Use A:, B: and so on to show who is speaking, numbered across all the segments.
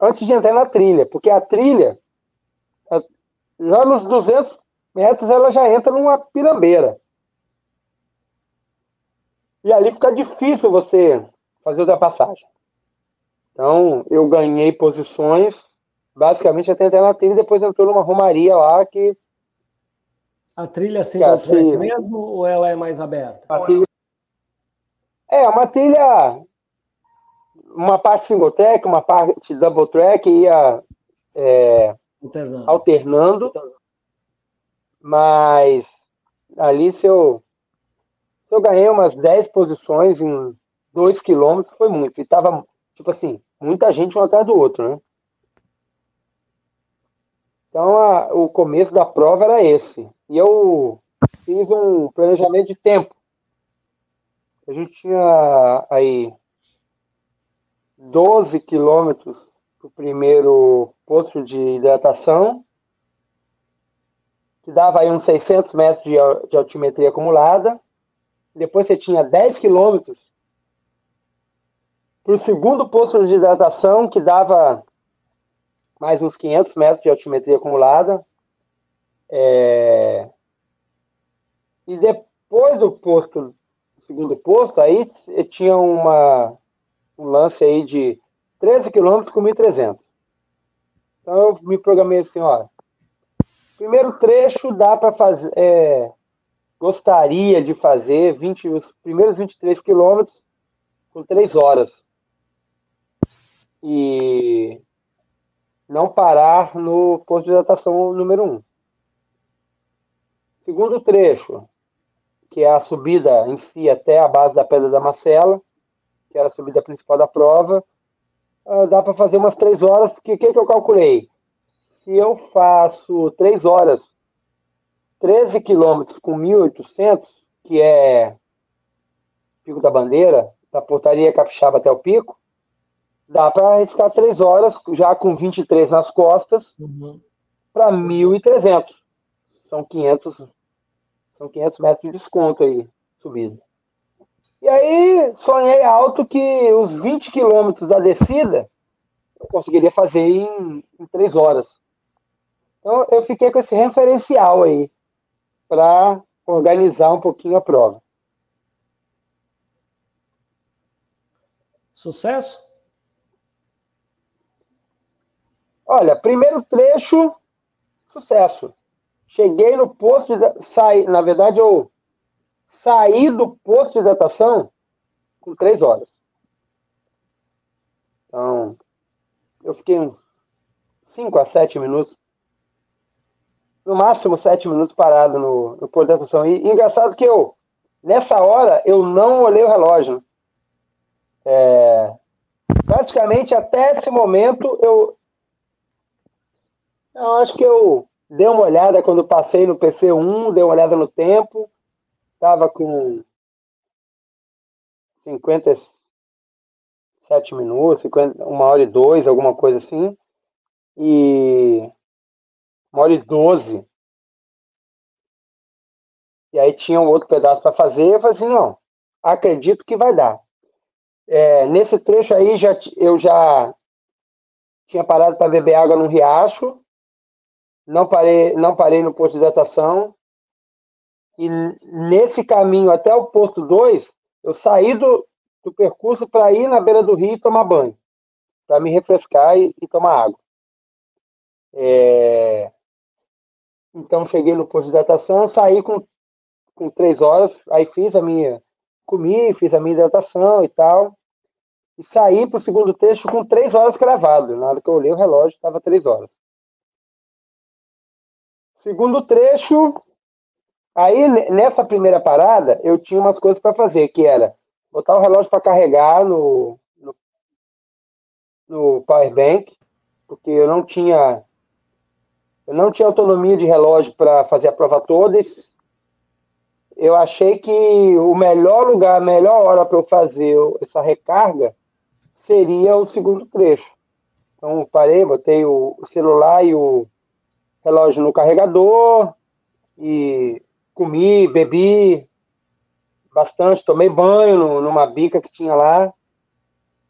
A: antes de entrar na trilha, porque a trilha, já nos 200 metros, ela já entra numa pirambeira. E ali fica difícil você fazer ultrapassagem. Então, eu ganhei posições, basicamente até entrar na trilha, e depois entrou numa romaria lá que.
B: A trilha assim, é assim mesmo ou ela é mais aberta?
A: Trilha... É, uma trilha. Uma parte single track, uma parte double track, ia é, alternando. alternando. Mas ali, se eu, se eu ganhei umas 10 posições em 2 quilômetros, foi muito. E tava, tipo assim, muita gente um atrás do outro, né? Então, a, o começo da prova era esse. E eu fiz um planejamento de tempo. A gente tinha aí 12 quilômetros para o primeiro posto de hidratação, que dava aí uns 600 metros de, de altimetria acumulada. Depois você tinha 10 quilômetros para o segundo posto de hidratação, que dava mais uns 500 metros de altimetria acumulada. É... E depois do posto, segundo posto, aí tinha uma, um lance aí de 13 quilômetros com 1.300. Então eu me programei assim, ó, primeiro trecho dá para fazer, é, gostaria de fazer 20, os primeiros 23 quilômetros com 3 horas e não parar no posto de hidratação número 1. Um. Segundo trecho, que é a subida em si até a base da Pedra da Macela, que era a subida principal da prova, ah, dá para fazer umas três horas, porque o que, que eu calculei? Se eu faço três horas, 13 quilômetros com 1.800, que é Pico da Bandeira, da Portaria Capixaba até o Pico, dá para arriscar três horas, já com 23 nas costas, uhum. para 1.300. São 500, são 500 metros de desconto aí, subida. E aí, sonhei alto que os 20 quilômetros da descida eu conseguiria fazer em, em três horas. Então, eu fiquei com esse referencial aí, para organizar um pouquinho a prova.
B: Sucesso?
A: Olha, primeiro trecho, sucesso. Cheguei no posto de saí, na verdade eu saí do posto de hidratação com três horas. Então, eu fiquei uns cinco a sete minutos, no máximo sete minutos parado no, no posto de hidratação. E, engraçado que eu, nessa hora, eu não olhei o relógio. É, praticamente até esse momento eu, eu acho que eu dei uma olhada quando passei no PC1, dei uma olhada no tempo, estava com 57 minutos, 50, uma hora e dois, alguma coisa assim, e uma hora e doze. E aí tinha um outro pedaço para fazer, eu falei assim, não, acredito que vai dar. É, nesse trecho aí já, eu já tinha parado para beber água num riacho, não parei, não parei no posto de hidratação. E nesse caminho até o posto 2, eu saí do, do percurso para ir na beira do rio e tomar banho, para me refrescar e, e tomar água. É... Então cheguei no posto de hidratação, saí com, com três horas, aí fiz a minha, comi, fiz a minha hidratação e tal, e saí para o segundo trecho com três horas cravado. Na hora que eu olhei o relógio, estava três horas. Segundo trecho, aí nessa primeira parada, eu tinha umas coisas para fazer, que era botar o relógio para carregar no, no, no power bank, porque eu não tinha eu não tinha autonomia de relógio para fazer a prova toda. Eu achei que o melhor lugar, a melhor hora para eu fazer essa recarga seria o segundo trecho. Então, parei, botei o celular e o, relógio no carregador e comi, bebi bastante, tomei banho numa bica que tinha lá.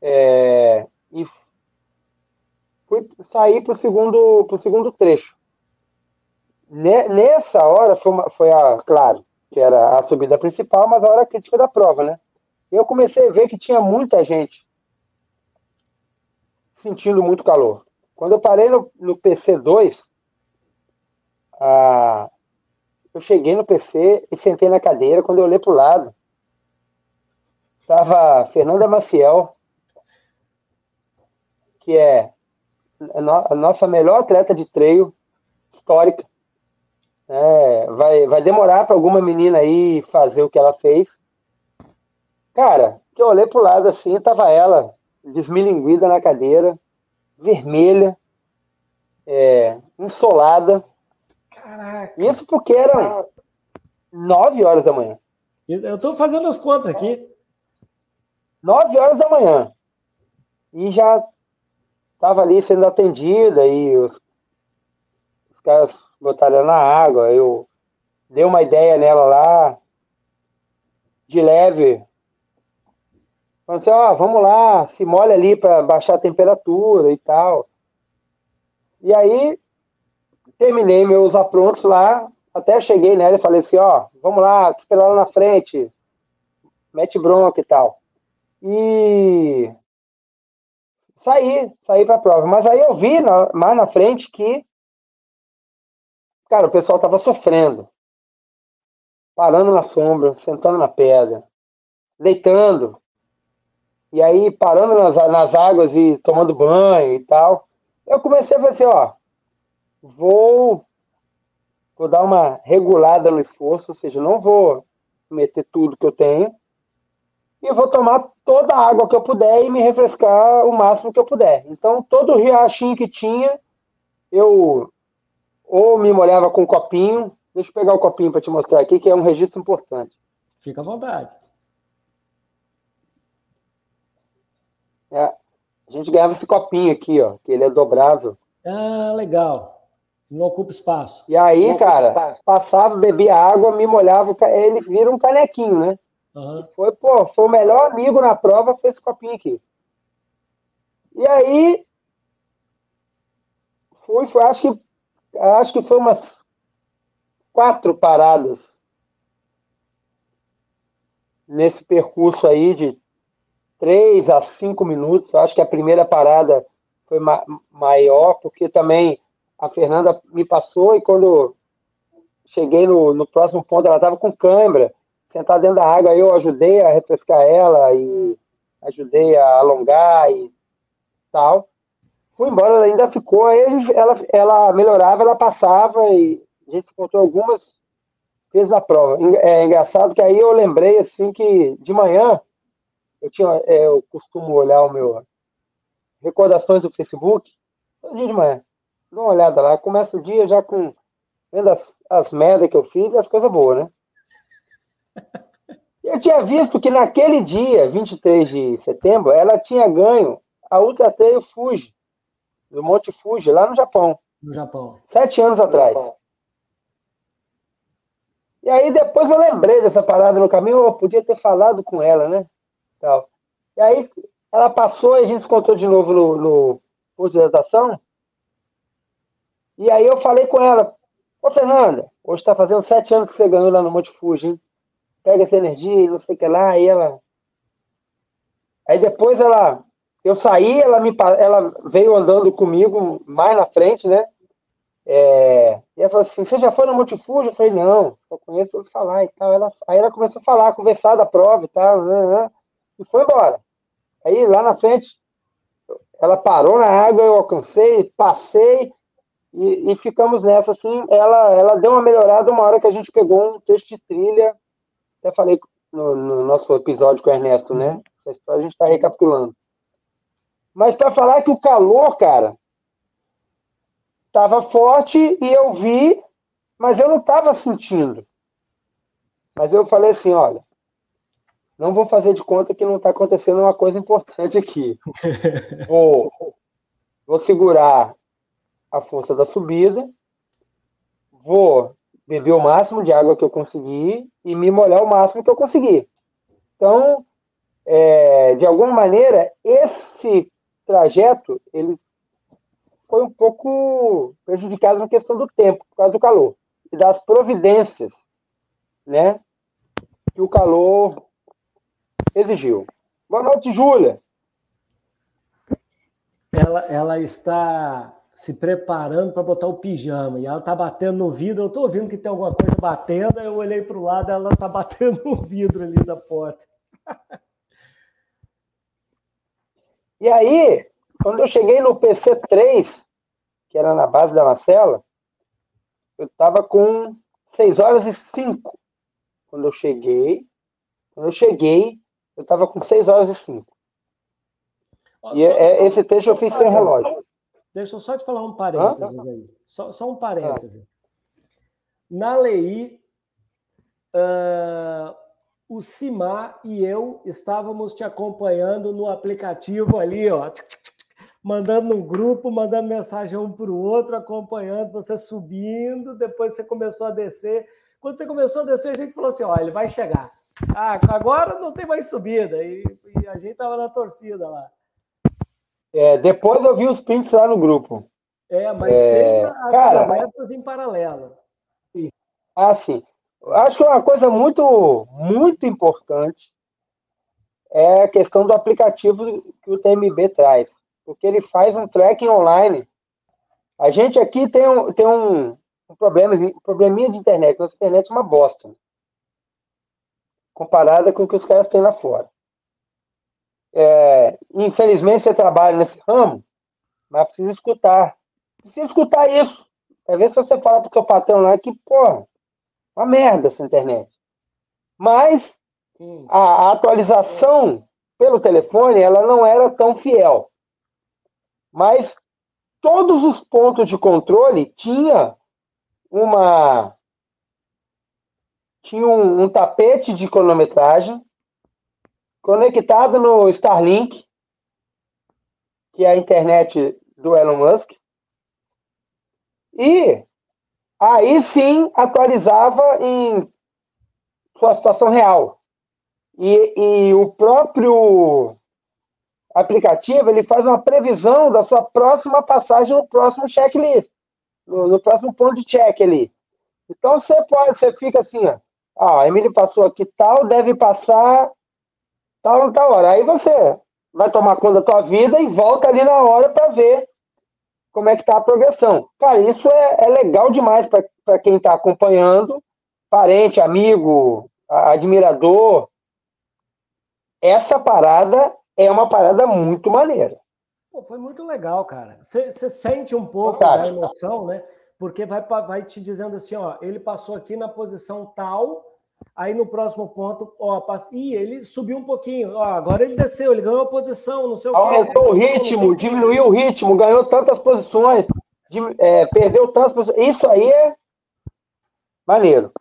A: É, e fui sair para o segundo, pro segundo trecho. Nessa hora foi, uma, foi a, claro, que era a subida principal, mas a hora crítica da prova, né? Eu comecei a ver que tinha muita gente sentindo muito calor. Quando eu parei no, no PC2, ah, eu cheguei no PC e sentei na cadeira. Quando eu olhei para o lado, estava Fernanda Maciel, que é a nossa melhor atleta de treino histórica. É, vai, vai demorar para alguma menina aí fazer o que ela fez. Cara, que eu olhei pro lado assim, tava ela desmilinguida na cadeira, vermelha, é, insolada. Caraca. Isso porque eram nove horas da manhã.
B: Eu estou fazendo as contas aqui.
A: Nove horas da manhã. E já estava ali sendo atendida e os, os caras botaram ela na água. Eu dei uma ideia nela lá, de leve. Falei assim, ó, vamos lá, se molha ali para baixar a temperatura e tal. E aí, terminei meus aprontos lá, até cheguei nela e falei assim, ó, vamos lá, esperar lá na frente, mete bronca e tal. E saí, saí para a prova. Mas aí eu vi na, mais na frente que, cara, o pessoal tava sofrendo. Parando na sombra, sentando na pedra, deitando. E aí, parando nas, nas águas e tomando banho e tal. Eu comecei a fazer ó, vou, vou dar uma regulada no esforço, ou seja, não vou meter tudo que eu tenho, e vou tomar toda a água que eu puder e me refrescar o máximo que eu puder. Então, todo o riachinho que tinha, eu ou me molhava com um copinho. Deixa eu pegar o copinho para te mostrar aqui, que é um registro importante.
B: Fica à vontade.
A: É, a gente ganhava esse copinho aqui, ó, que ele é dobrável.
B: Ah, legal. Não ocupa espaço.
A: E aí, cara, passava, bebia água, me molhava, ele vira um canequinho, né? Uhum. Foi, pô, foi o melhor amigo na prova, foi esse copinho aqui. E aí, fui, foi, acho que, acho que foi umas quatro paradas nesse percurso aí de três a cinco minutos. Acho que a primeira parada foi ma maior, porque também a Fernanda me passou e quando cheguei no, no próximo ponto, ela estava com câimbra sentar dentro da água, eu ajudei a refrescar ela e ajudei a alongar e tal. Fui embora, ela ainda ficou, aí ela, ela melhorava, ela passava e a gente encontrou algumas vezes na prova. É engraçado que aí eu lembrei assim que de manhã eu tinha, é, eu costumo olhar o meu recordações do Facebook, todo dia de manhã. Dá uma olhada lá, começa o dia já com vendo as, as merdas que eu fiz e as coisas boas, né? Eu tinha visto que naquele dia, 23 de setembro, ela tinha ganho a Ultra Trail Fuji, do Monte Fuji, lá no Japão.
B: No Japão.
A: Sete anos atrás. E aí depois eu lembrei dessa parada no caminho, eu podia ter falado com ela, né? Tal. E aí ela passou e a gente se encontrou de novo no, no posto de hidratação. E aí eu falei com ela, ô Fernanda, hoje está fazendo sete anos que você ganhou lá no Monte Fuji, hein? pega essa energia e não sei o que lá, aí ela. Aí depois ela. Eu saí, ela, me, ela veio andando comigo mais na frente, né? É, e ela falou assim: Você já foi no Multifúgio? Eu falei: Não, só conheço ele falar e tal. Ela, aí ela começou a falar, conversar da prova e tal, né, né, e foi embora. Aí lá na frente, ela parou na água, eu alcancei, passei e, e ficamos nessa assim. Ela, ela deu uma melhorada uma hora que a gente pegou um texto de trilha até falei no, no nosso episódio com o Ernesto, né? Essa história a gente está recapitulando. Mas para falar que o calor, cara, estava forte e eu vi, mas eu não estava sentindo. Mas eu falei assim, olha, não vou fazer de conta que não está acontecendo uma coisa importante aqui. vou, vou segurar a força da subida, vou beber o máximo de água que eu conseguir e me molhar o máximo que eu conseguir. Então, é, de alguma maneira, esse trajeto ele foi um pouco prejudicado na questão do tempo, por causa do calor, e das providências, né, que o calor exigiu. Boa noite, Júlia.
B: Ela, ela está se preparando para botar o pijama e ela está batendo no vidro. Eu estou ouvindo que tem alguma coisa batendo. Eu olhei para o lado, ela está batendo no vidro ali da porta.
A: E aí, quando eu cheguei no PC3, que era na base da Marcela, eu estava com 6 horas e 5. Quando eu cheguei, quando eu cheguei, eu estava com 6 horas e 5. E é, esse texto eu fiz sem relógio.
B: Deixa eu só te falar um parênteses aí. Só, só um parênteses. Na lei, uh, o Simar e eu estávamos te acompanhando no aplicativo ali, ó, mandando no grupo, mandando mensagem um para o outro, acompanhando você subindo, depois você começou a descer. Quando você começou a descer, a gente falou assim: ó, ele vai chegar. Ah, agora não tem mais subida. E, e a gente estava na torcida lá.
A: É, depois eu vi os prints lá no grupo.
B: É, mas é, tem as cara, conversas em paralelo.
A: Ah, sim. Acho que uma coisa muito, muito importante é a questão do aplicativo que o TMB traz. Porque ele faz um tracking online. A gente aqui tem um, tem um, um problema, um probleminha de internet. Nossa internet é uma bosta. Comparada com o que os caras têm lá fora é, infelizmente você trabalha nesse ramo, mas precisa escutar. Precisa escutar isso. Às vezes você fala pro seu patrão lá que, pô, uma merda essa internet. Mas a, a atualização pelo telefone, ela não era tão fiel. Mas todos os pontos de controle tinha uma tinha um, um tapete de cronometragem conectado no Starlink, que é a internet do Elon Musk, e aí sim atualizava em sua situação real. E, e o próprio aplicativo ele faz uma previsão da sua próxima passagem no próximo checklist, no, no próximo ponto de check ali. Então você pode, você fica assim, ó, ah, a Emily passou aqui tal, deve passar tal, tá tal hora. Aí você vai tomar conta da tua vida e volta ali na hora para ver como é que tá a progressão. Cara, isso é, é legal demais para quem está acompanhando, parente, amigo, admirador. Essa parada é uma parada muito maneira.
B: Pô, foi muito legal, cara. Você sente um pouco da emoção, né? Porque vai, vai te dizendo assim, ó, ele passou aqui na posição tal, Aí no próximo ponto, ó. Ih, ele subiu um pouquinho. Ó, agora ele desceu, ele ganhou a posição, não sei o
A: quê. Aumentou o ritmo, diminuiu o ritmo, ganhou tantas posições, é, perdeu tantas posições. Isso aí é maneiro.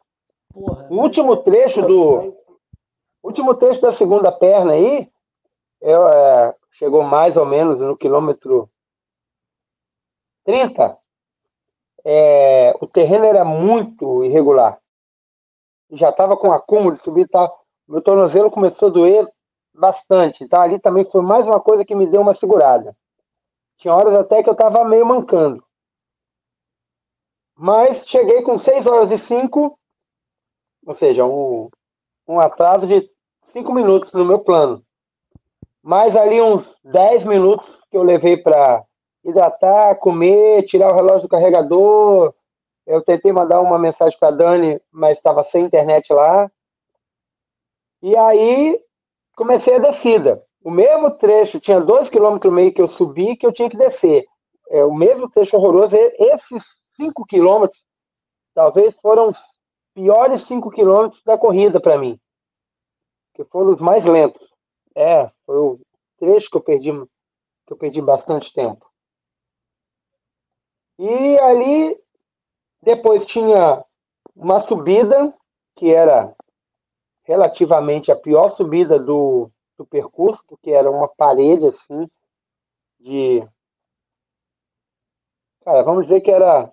A: Porra, o último trecho do. último trecho da segunda perna aí é, é, chegou mais ou menos no quilômetro 30. É, o terreno era muito irregular já estava com acúmulo de subir tal. Meu tornozelo começou a doer bastante. Então ali também foi mais uma coisa que me deu uma segurada. Tinha horas até que eu estava meio mancando. Mas cheguei com 6 horas e 5, ou seja, um, um atraso de 5 minutos no meu plano. Mais ali uns 10 minutos que eu levei para hidratar, comer, tirar o relógio do carregador, eu tentei mandar uma mensagem para a Dani, mas estava sem internet lá. E aí comecei a descida. O mesmo trecho, tinha dois quilômetros e meio que eu subi que eu tinha que descer. É, o mesmo trecho horroroso. Esses cinco quilômetros, talvez foram os piores cinco quilômetros da corrida para mim. Que foram os mais lentos. É, foi o trecho que eu perdi, que eu perdi bastante tempo. E ali depois tinha uma subida, que era relativamente a pior subida do, do percurso, porque era uma parede assim, de. Cara, vamos dizer que era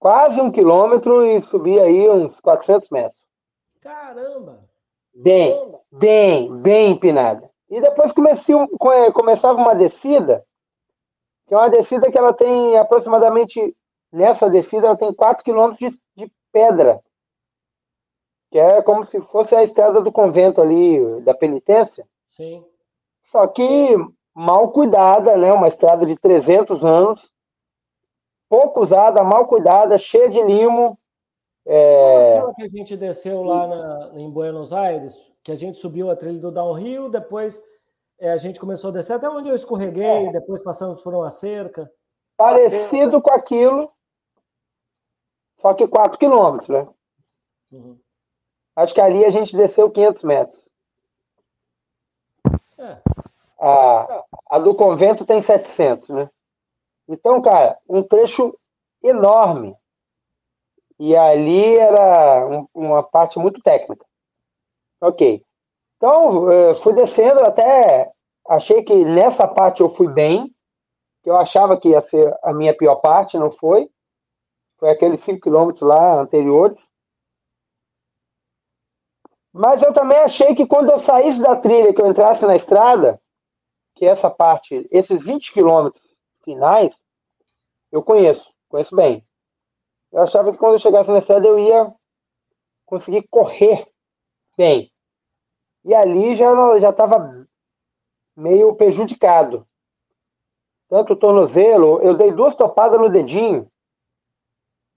A: quase um quilômetro e subia aí uns 400 metros.
B: Caramba!
A: Bem, bem, bem empinada. E depois comecei, começava uma descida que é uma descida que ela tem aproximadamente, nessa descida, ela tem 4 quilômetros de, de pedra, que é como se fosse a estrada do convento ali, da penitência.
B: Sim.
A: Só que mal cuidada, né? Uma estrada de 300 anos, pouco usada, mal cuidada, cheia de limo. É...
B: Aquela que a gente desceu lá na, em Buenos Aires, que a gente subiu a trilha do downhill, depois é, a gente começou a descer até onde eu escorreguei, é. depois passamos por uma cerca.
A: Parecido com aquilo, só que 4 quilômetros, né? Uhum. Acho que ali a gente desceu 500 metros. É. A, a do convento tem 700, né? Então, cara, um trecho enorme. E ali era um, uma parte muito técnica. Ok. Então, eh, fui descendo até. Achei que nessa parte eu fui bem, que eu achava que ia ser a minha pior parte, não foi. Foi aqueles 5 quilômetros lá anteriores. Mas eu também achei que quando eu saísse da trilha, que eu entrasse na estrada, que essa parte, esses 20 quilômetros finais, eu conheço, conheço bem. Eu achava que quando eu chegasse na estrada eu ia conseguir correr bem. E ali já já estava meio prejudicado. Tanto o tornozelo, eu dei duas topadas no dedinho,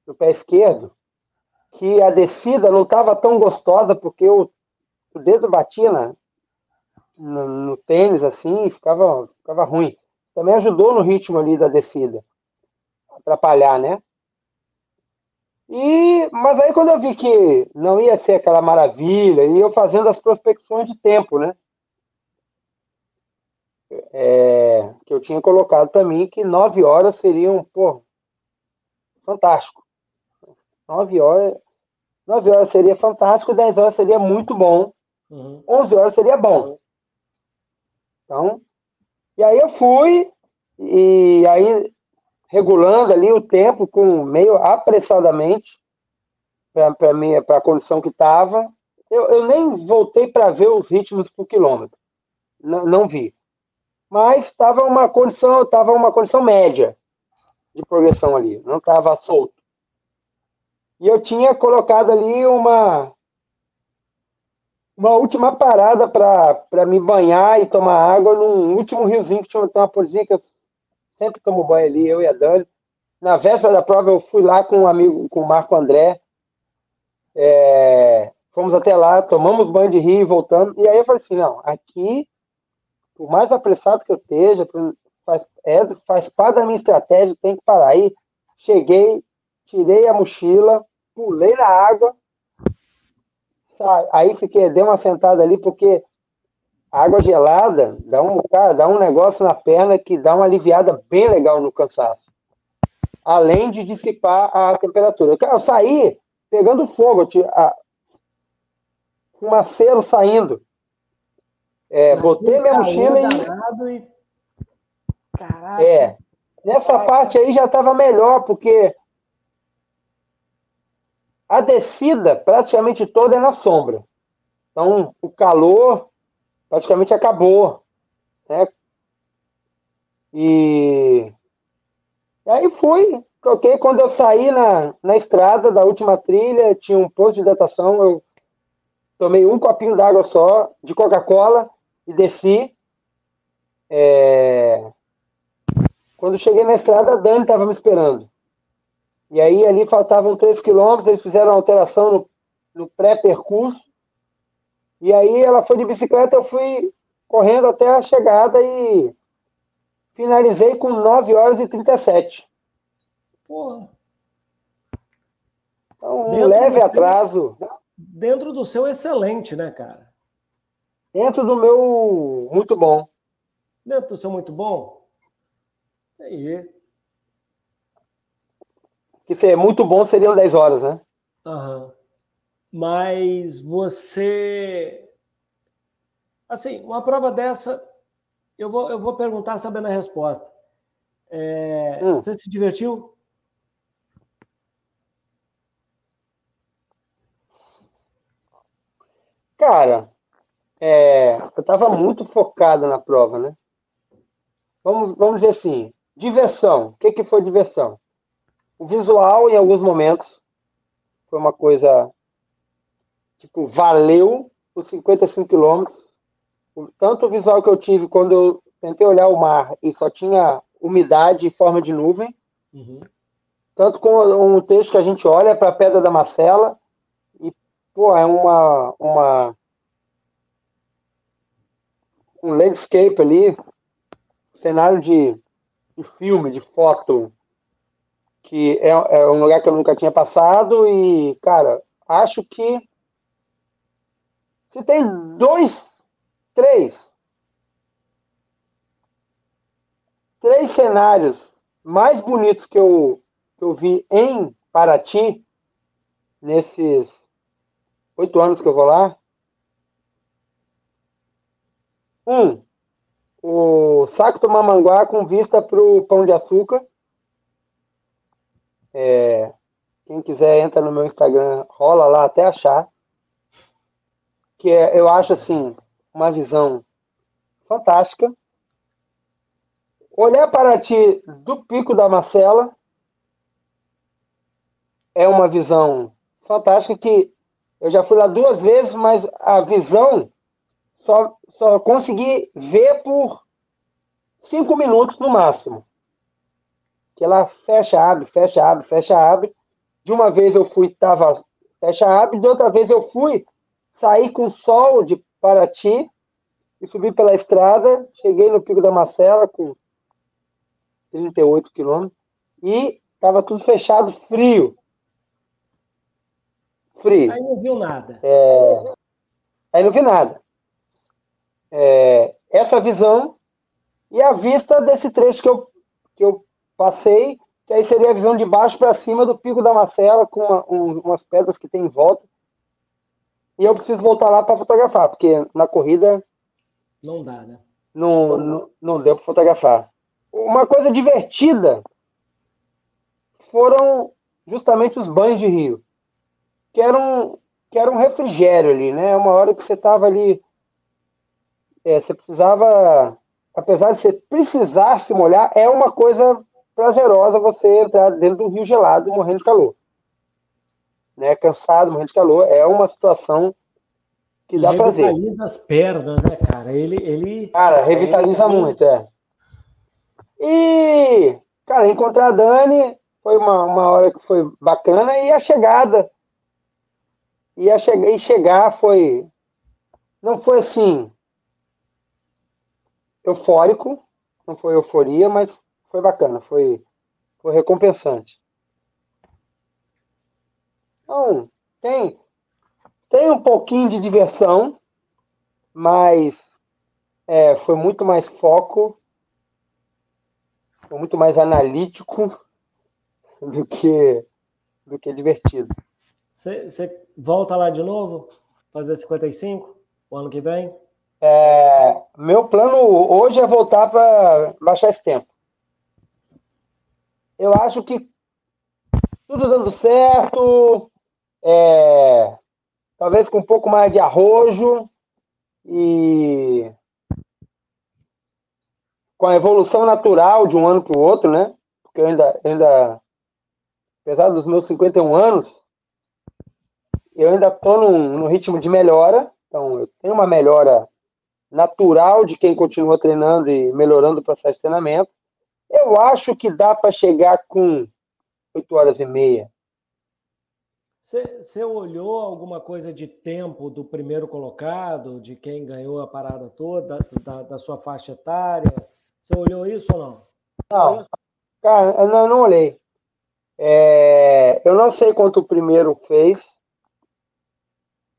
A: no pé esquerdo, que a descida não estava tão gostosa, porque o, o dedo batia na, no, no, tênis, assim, ficava, ficava ruim. Também ajudou no ritmo ali da descida, atrapalhar, né? E, mas aí quando eu vi que não ia ser aquela maravilha, e eu fazendo as prospecções de tempo, né? É, que eu tinha colocado para mim que nove horas seriam, pô, fantástico. Nove horas, nove horas seria fantástico, dez horas seria muito bom, uhum. onze horas seria bom. Então, e aí eu fui, e aí regulando ali o tempo com meio apressadamente para mim para a condição que estava. Eu, eu, nem voltei para ver os ritmos por quilômetro, não, não vi. Mas estava uma condição, estava uma condição média de progressão ali, não estava solto. E eu tinha colocado ali uma uma última parada para me banhar e tomar água num último riozinho que tinha uma porzinha que eu sempre tomo banho ali, eu e a Dani. Na véspera da prova eu fui lá com um amigo, com o Marco André. É, fomos até lá, tomamos banho de rio e voltamos. E aí eu falei assim, não, aqui, por mais apressado que eu esteja, faz, é, faz parte da minha estratégia, tem que parar. Aí cheguei, tirei a mochila, pulei na água, aí fiquei, dei uma sentada ali, porque água gelada dá um, cara, dá um negócio na perna que dá uma aliviada bem legal no cansaço. Além de dissipar a temperatura. Eu saí pegando fogo, a, fumacelo saindo. É, botei minha mochila e. e... Caraca. É. Nessa parte aí já estava melhor, porque a descida praticamente toda é na sombra. Então, o calor praticamente acabou. Né? E... e aí fui, troquei. Quando eu saí na, na estrada da última trilha, tinha um posto de hidratação, eu tomei um copinho d'água só, de Coca-Cola, e desci. É... Quando cheguei na estrada, a Dani estava me esperando. E aí ali faltavam 3 quilômetros, eles fizeram a alteração no, no pré-percurso. E aí ela foi de bicicleta, eu fui correndo até a chegada e finalizei com 9 horas e 37. Porra. Então, um dentro leve atraso.
B: Seu, dentro do seu excelente, né, cara?
A: Dentro do meu muito bom.
B: Dentro do seu muito bom? Aí
A: que ser muito bom seriam 10 horas, né?
B: Uhum. Mas você. Assim, uma prova dessa, eu vou, eu vou perguntar sabendo a resposta. É, hum. Você se divertiu?
A: Cara, é, eu estava muito focado na prova, né? Vamos, vamos dizer assim, Diversão. O que, que foi diversão? O visual, em alguns momentos, foi uma coisa. Tipo, valeu os 55 quilômetros. Tanto o visual que eu tive quando eu tentei olhar o mar e só tinha umidade em forma de nuvem. Uhum. Tanto com um texto que a gente olha para a Pedra da Marcela e, pô, é uma, uma um landscape ali, cenário de, de filme, de foto, que é, é um lugar que eu nunca tinha passado e, cara, acho que se tem dois, três, três cenários mais bonitos que eu, que eu vi em Paraty, nesses oito anos que eu vou lá. Um, o Saco do Mamanguá com vista para o Pão de Açúcar. É, quem quiser entra no meu Instagram, rola lá até achar. Que é, eu acho assim, uma visão fantástica. Olhar para ti do Pico da Marcela é uma visão fantástica que eu já fui lá duas vezes, mas a visão só, só consegui ver por cinco minutos no máximo. Que ela fecha, abre, fecha, abre, fecha, abre. De uma vez eu fui, tava fecha, abre, de outra vez eu fui, saí com sol de Paraty e subi pela estrada, cheguei no Pico da Marcela com 38 quilômetros, e estava tudo fechado, frio.
B: Frio. Aí não viu nada.
A: É... Aí não vi nada. É... Essa visão e a vista desse trecho que eu, que eu passei, que aí seria a visão de baixo para cima do Pico da Marcela, com uma, um, umas pedras que tem em volta. E eu preciso voltar lá para fotografar, porque na corrida.
B: Não dá, né?
A: Não, não, não deu para fotografar uma coisa divertida foram justamente os banhos de rio, que eram, que era um refrigério ali, né? Uma hora que você estava ali, é, você precisava, apesar de você precisar se molhar, é uma coisa prazerosa você entrar dentro do rio gelado morrendo de calor. Né? Cansado, morrendo de calor, é uma situação que dá prazer.
B: Revitaliza as pernas, né, cara? Ele, ele...
A: Cara, revitaliza muito, é. E, cara, encontrar a Dani foi uma, uma hora que foi bacana e a chegada. E, a che e chegar foi. Não foi assim. Eufórico, não foi euforia, mas foi bacana, foi, foi recompensante. Então, tem, tem um pouquinho de diversão, mas é, foi muito mais foco muito mais analítico do que, do que divertido.
B: Você volta lá de novo? Fazer 55 o ano que vem?
A: É, meu plano hoje é voltar para baixar esse tempo. Eu acho que tudo dando certo, é, talvez com um pouco mais de arrojo e com a evolução natural de um ano para o outro, né? Porque eu ainda, ainda, apesar dos meus 51 anos, eu ainda estou num, num ritmo de melhora. Então, eu tenho uma melhora natural de quem continua treinando e melhorando o processo de treinamento. Eu acho que dá para chegar com 8 horas e meia.
B: Você olhou alguma coisa de tempo do primeiro colocado, de quem ganhou a parada toda, da, da sua faixa etária? Você olhou isso ou não?
A: Não, cara, eu não, não olhei. É, eu não sei quanto o primeiro fez.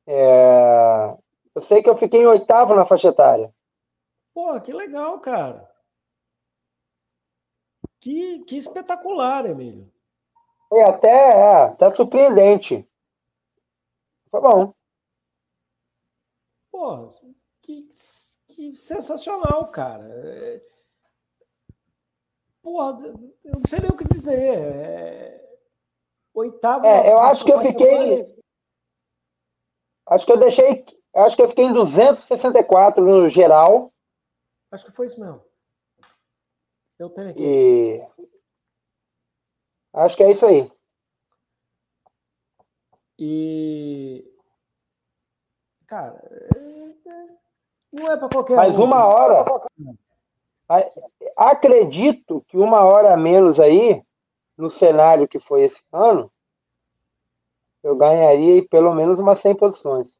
A: É, eu sei que eu fiquei em oitavo na faixa etária.
B: Pô, que legal, cara. Que, que espetacular, Emílio.
A: É até, é, até surpreendente. Foi bom.
B: Pô, que, que sensacional, cara. É, porra, eu não sei nem o que dizer. É... Oitavo.
A: É, eu acho que eu fiquei. Acho que eu deixei. Acho que eu fiquei em 264 no geral.
B: Acho que foi isso mesmo. Eu tenho aqui.
A: E acho que é isso aí.
B: E cara, não é para qualquer
A: Mas
B: um.
A: uma hora. Acredito que uma hora a menos aí, no cenário que foi esse ano, eu ganharia pelo menos umas 100 posições.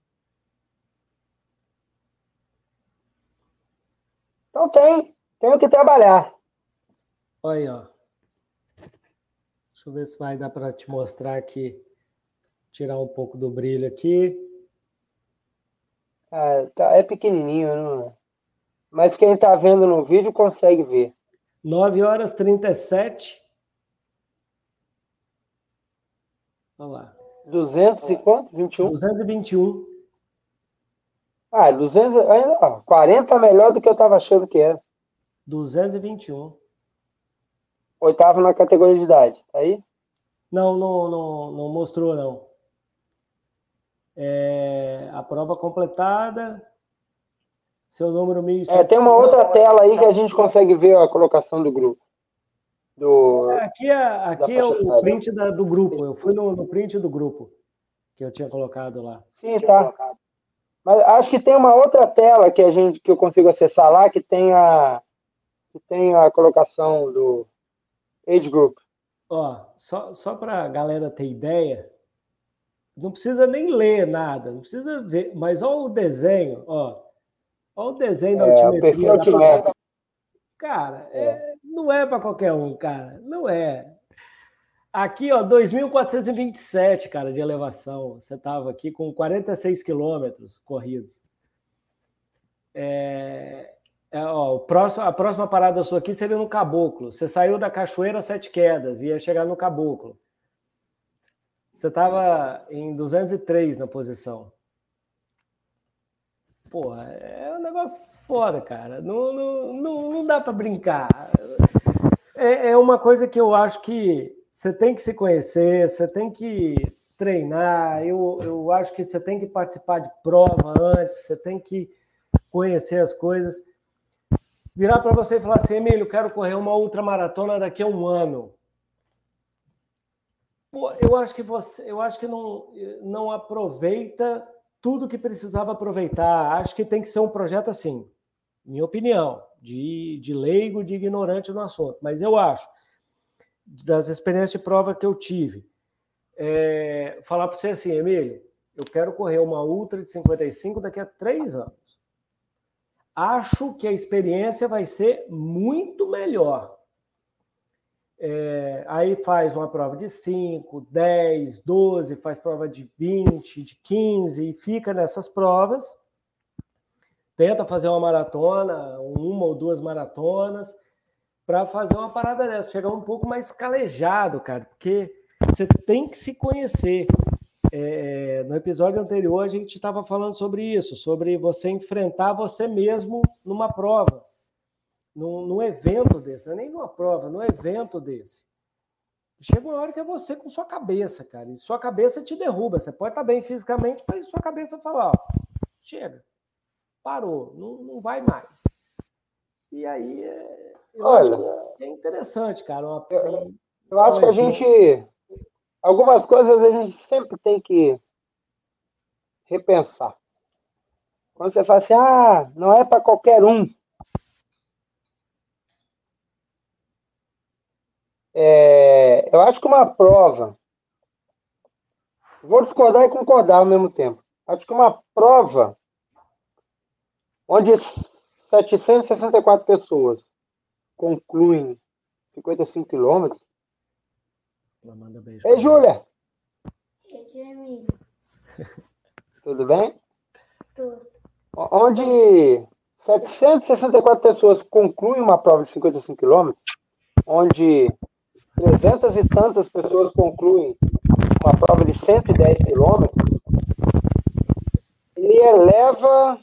A: Então tem, tenho que trabalhar.
B: Olha aí, ó. Deixa eu ver se vai dar para te mostrar aqui. Tirar um pouco do brilho aqui.
A: Ah, tá, é pequenininho, não é? Mas quem está vendo no vídeo consegue ver.
B: 9 horas 37. Olha lá.
A: 200 e quanto? 21?
B: 221.
A: Ah, 200, ainda, ó, 40 melhor do que eu estava achando que era.
B: 221.
A: Oitavo na categoria de idade, tá aí?
B: Não, não, não, não mostrou, não. É, a prova completada. Seu número 1700.
A: É, tem uma outra tela aí que a gente consegue ver a colocação do grupo. Do...
B: Aqui é, aqui é o print da, do grupo. Eu fui no, no, print do grupo que eu tinha colocado lá.
A: Sim, tá. Mas acho que tem uma outra tela que a gente que eu consigo acessar lá que tem a que tem a colocação do age group.
B: Ó, só só para a galera ter ideia, não precisa nem ler nada, não precisa ver, mas olha o desenho, ó. Olha o desenho da
A: é,
B: altimetria. Cara, é. É, não é para qualquer um, cara. Não é. Aqui, ó, 2.427, cara, de elevação. Você estava aqui com 46 quilômetros corridos. É, é, ó, próximo, a próxima parada sua aqui seria no Caboclo. Você saiu da Cachoeira Sete Quedas, ia chegar no Caboclo. Você estava em 203 na posição. Pô, é um negócio fora, cara. Não, não, não, não dá para brincar. É, é uma coisa que eu acho que você tem que se conhecer, você tem que treinar. Eu, eu acho que você tem que participar de prova antes, você tem que conhecer as coisas. Virar para você e falar assim, Emílio, quero correr uma ultramaratona daqui a um ano. Pô, eu acho que você, eu acho que não, não aproveita tudo que precisava aproveitar. Acho que tem que ser um projeto assim, minha opinião, de, de leigo, de ignorante no assunto. Mas eu acho das experiências de prova que eu tive. É, falar para você assim, Emílio, eu quero correr uma Ultra de 55 daqui a três anos. Acho que a experiência vai ser muito melhor. É, aí faz uma prova de 5, 10, 12, faz prova de 20, de 15 e fica nessas provas. Tenta fazer uma maratona, uma ou duas maratonas, para fazer uma parada dessa, chegar um pouco mais calejado, cara, porque você tem que se conhecer. É, no episódio anterior a gente estava falando sobre isso, sobre você enfrentar você mesmo numa prova, num, num evento desse, não é nem numa prova, num evento desse. Chega uma hora que é você com sua cabeça, cara, e sua cabeça te derruba. Você pode estar bem fisicamente, mas sua cabeça fala: ó, chega, parou, não, não vai mais. E aí é, eu Olha, acho que é interessante, cara. Uma,
A: eu, eu acho que a gente. Algumas coisas a gente sempre tem que repensar. Quando você fala assim, ah, não é para qualquer um. É, eu acho que uma prova. Vou discordar e concordar ao mesmo tempo. Acho que uma prova onde 764 pessoas concluem 55 quilômetros. Ei, Júlia!
C: Ei, Emílio.
A: Tudo bem?
C: Tudo.
A: Onde 764 pessoas concluem uma prova de 55 quilômetros, onde 300 e tantas pessoas concluem uma prova de 110 quilômetros, ele eleva